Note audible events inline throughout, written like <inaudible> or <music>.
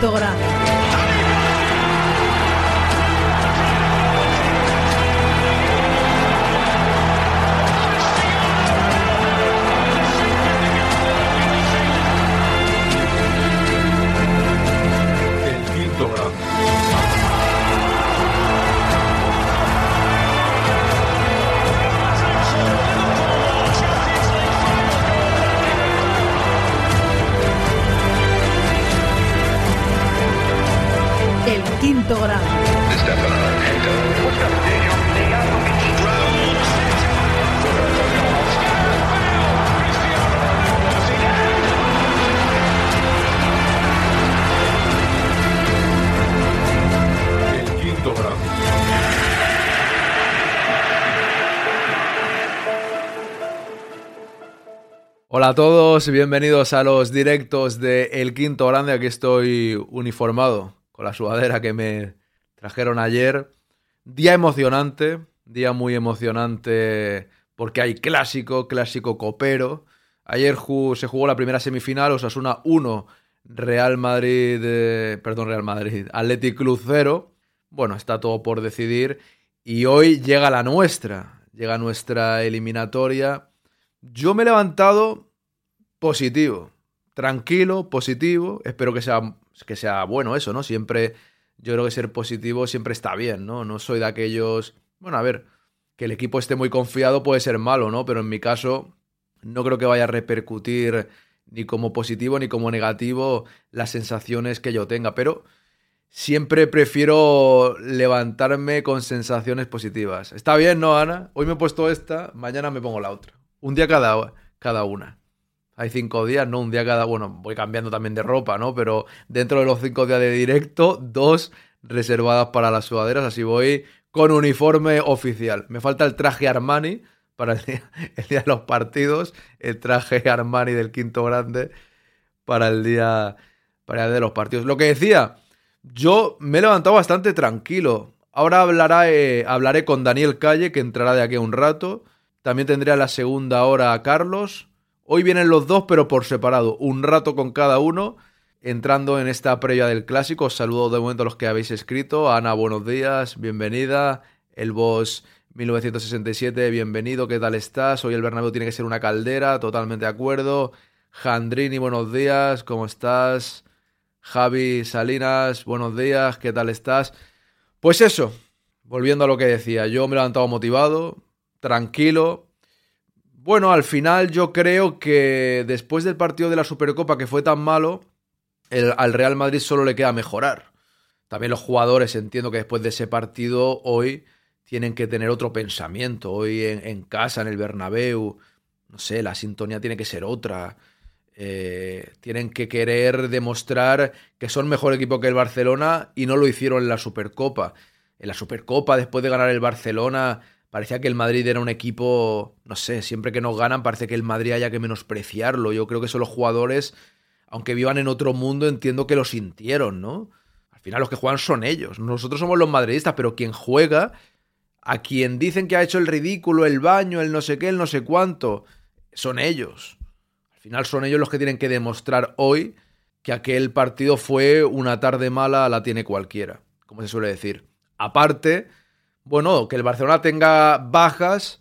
quinto Hola a todos, bienvenidos a los directos de El Quinto Grande. Aquí estoy uniformado con la sudadera que me trajeron ayer. Día emocionante, día muy emocionante porque hay clásico, clásico copero. Ayer se jugó la primera semifinal, Osasuna 1, Real Madrid, eh, perdón, Real Madrid, Athletic Club 0. Bueno, está todo por decidir y hoy llega la nuestra, llega nuestra eliminatoria. Yo me he levantado positivo, tranquilo, positivo. Espero que sea, que sea bueno eso, ¿no? Siempre, yo creo que ser positivo siempre está bien, ¿no? No soy de aquellos. Bueno, a ver, que el equipo esté muy confiado puede ser malo, ¿no? Pero en mi caso, no creo que vaya a repercutir ni como positivo ni como negativo las sensaciones que yo tenga. Pero siempre prefiero levantarme con sensaciones positivas. Está bien, ¿no, Ana? Hoy me he puesto esta, mañana me pongo la otra. Un día cada, cada una. Hay cinco días, ¿no? Un día cada... Bueno, voy cambiando también de ropa, ¿no? Pero dentro de los cinco días de directo, dos reservadas para las sudaderas. Así voy con uniforme oficial. Me falta el traje Armani para el día, <laughs> de los partidos. El traje Armani del quinto grande para el día, para el día de los partidos. Lo que decía, yo me he levantado bastante tranquilo. Ahora hablará, eh, hablaré con Daniel Calle, que entrará de aquí a un rato. También tendré a la segunda hora a Carlos. Hoy vienen los dos, pero por separado. Un rato con cada uno. Entrando en esta previa del clásico. Os saludo de momento a los que habéis escrito. Ana, buenos días. Bienvenida. El boss 1967, bienvenido. ¿Qué tal estás? Hoy el Bernabéu tiene que ser una caldera. Totalmente de acuerdo. Jandrini, buenos días. ¿Cómo estás? Javi Salinas, buenos días. ¿Qué tal estás? Pues eso. Volviendo a lo que decía. Yo me he levantado motivado. Tranquilo. Bueno, al final yo creo que después del partido de la Supercopa que fue tan malo, el- al Real Madrid solo le queda mejorar. También los jugadores entiendo que después de ese partido hoy tienen que tener otro pensamiento. Hoy en, casa, en el Bernabéu, no sé, la sintonía tiene que ser otra. Eh, tienen que querer demostrar que son mejor equipo que el Barcelona y no lo hicieron en la Supercopa. En la Supercopa, después de ganar el Barcelona, parecía que el Madrid era un equipo, no sé, siempre que nos ganan parece que el Madrid haya que menospreciarlo. Yo creo que son los jugadores, aunque vivan en otro mundo, entiendo que lo sintieron, ¿no? Al final los que juegan son ellos. Nosotros somos los madridistas, pero quien juega, a quien dicen que ha hecho el ridículo, el baño, el no sé qué, el no sé cuánto, son ellos. Al final son ellos los que tienen que demostrar hoy que aquel partido fue una tarde mala, la tiene cualquiera, como se suele decir. Aparte, bueno, que el Barcelona tenga bajas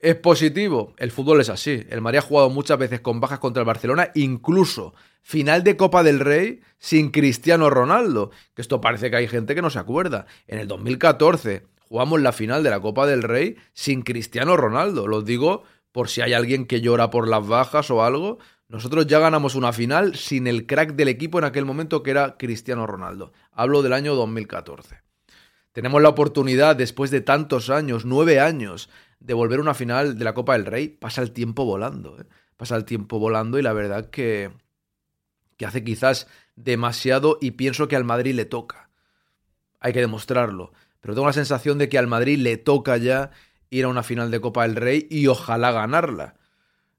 es positivo. El fútbol es así. El Madrid ha jugado muchas veces con bajas contra el Barcelona, incluso final de Copa del Rey sin Cristiano Ronaldo. Que esto parece que hay gente que no se acuerda. En el 2014 jugamos la final de la Copa del Rey sin Cristiano Ronaldo. Lo digo por si hay alguien que llora por las bajas o algo. Nosotros ya ganamos una final sin el crack del equipo en aquel momento que era Cristiano Ronaldo. Hablo del año 2014. Tenemos la oportunidad, después de tantos años, nueve años, de volver a una final de la Copa del Rey. Pasa el tiempo volando, ¿eh? Pasa el tiempo volando y la verdad que, que hace quizás demasiado y pienso que al Madrid le toca. Hay que demostrarlo. Pero tengo la sensación de que al Madrid le toca ya ir a una final de Copa del Rey y ojalá ganarla.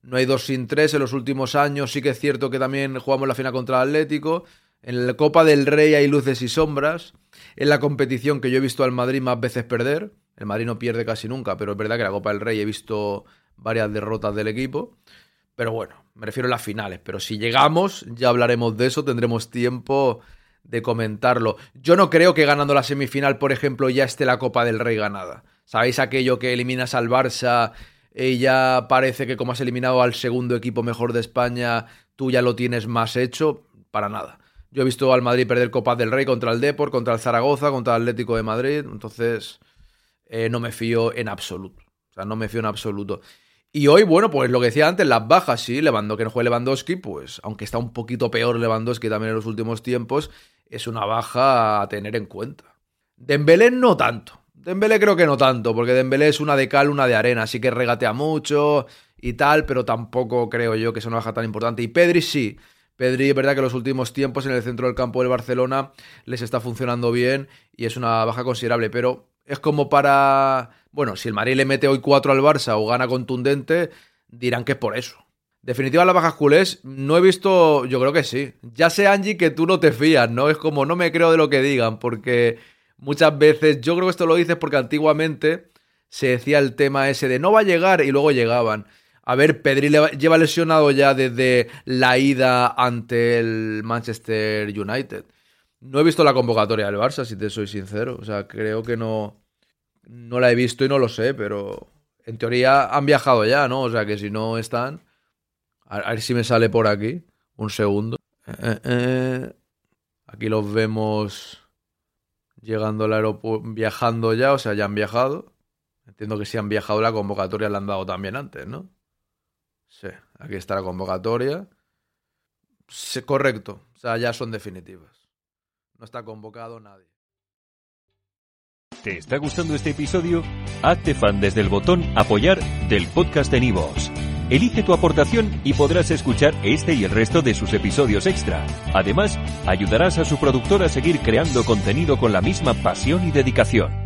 No hay dos sin tres en los últimos años. Sí que es cierto que también jugamos la final contra el Atlético. En la Copa del Rey hay luces y sombras. En la competición que yo he visto al Madrid más veces perder. El Madrid no pierde casi nunca, pero es verdad que en la Copa del Rey he visto varias derrotas del equipo. Pero bueno, me refiero a las finales. Pero si llegamos, ya hablaremos de eso. Tendremos tiempo de comentarlo. Yo no creo que ganando la semifinal, por ejemplo, ya esté la Copa del Rey ganada. ¿Sabéis aquello que eliminas al Barça y ya parece que como has eliminado al segundo equipo mejor de España, tú ya lo tienes más hecho? Para nada. Yo he visto al Madrid perder Copa del Rey contra el Depor, contra el Zaragoza, contra el Atlético de Madrid, entonces eh, no me fío en absoluto. O sea, no me fío en absoluto. Y hoy, bueno, pues lo que decía antes, las bajas, sí, Lewandowski, que no juegue Lewandowski, pues aunque está un poquito peor Lewandowski también en los últimos tiempos, es una baja a tener en cuenta. Dembélé no tanto. Dembélé creo que no tanto, porque Dembélé es una de cal, una de arena, así que regatea mucho y tal, pero tampoco creo yo que sea una baja tan importante. Y Pedri sí. Pedri es verdad que los últimos tiempos en el centro del campo del Barcelona les está funcionando bien y es una baja considerable, pero es como para bueno, si el Madrid le mete hoy 4 al Barça o gana contundente, dirán que es por eso. Definitiva las bajas culés, no he visto, yo creo que sí. Ya sé, Angie, que tú no te fías, ¿no? Es como no me creo de lo que digan, porque muchas veces, yo creo que esto lo dices porque antiguamente se decía el tema ese de no va a llegar y luego llegaban. A ver, Pedri lleva lesionado ya desde la ida ante el Manchester United. No he visto la convocatoria del Barça, si te soy sincero. O sea, creo que no, no la he visto y no lo sé, pero en teoría han viajado ya, ¿no? O sea que si no están. A, ver si me sale por aquí. Un segundo. Eh, eh, eh. Aquí los vemos llegando al aeropuerto, viajando ya, o sea, ya han viajado. Entiendo que si han viajado la convocatoria la han dado también antes, ¿no? Sí, aquí está la convocatoria. Correcto, o sea, ya son definitivas. No está convocado nadie. ¿Te está gustando este episodio? Hazte fan desde el botón Apoyar del podcast de Nivos. Elige tu aportación y podrás escuchar este y el resto de sus episodios extra. Además, ayudarás a su productor a seguir creando contenido con la misma pasión y dedicación.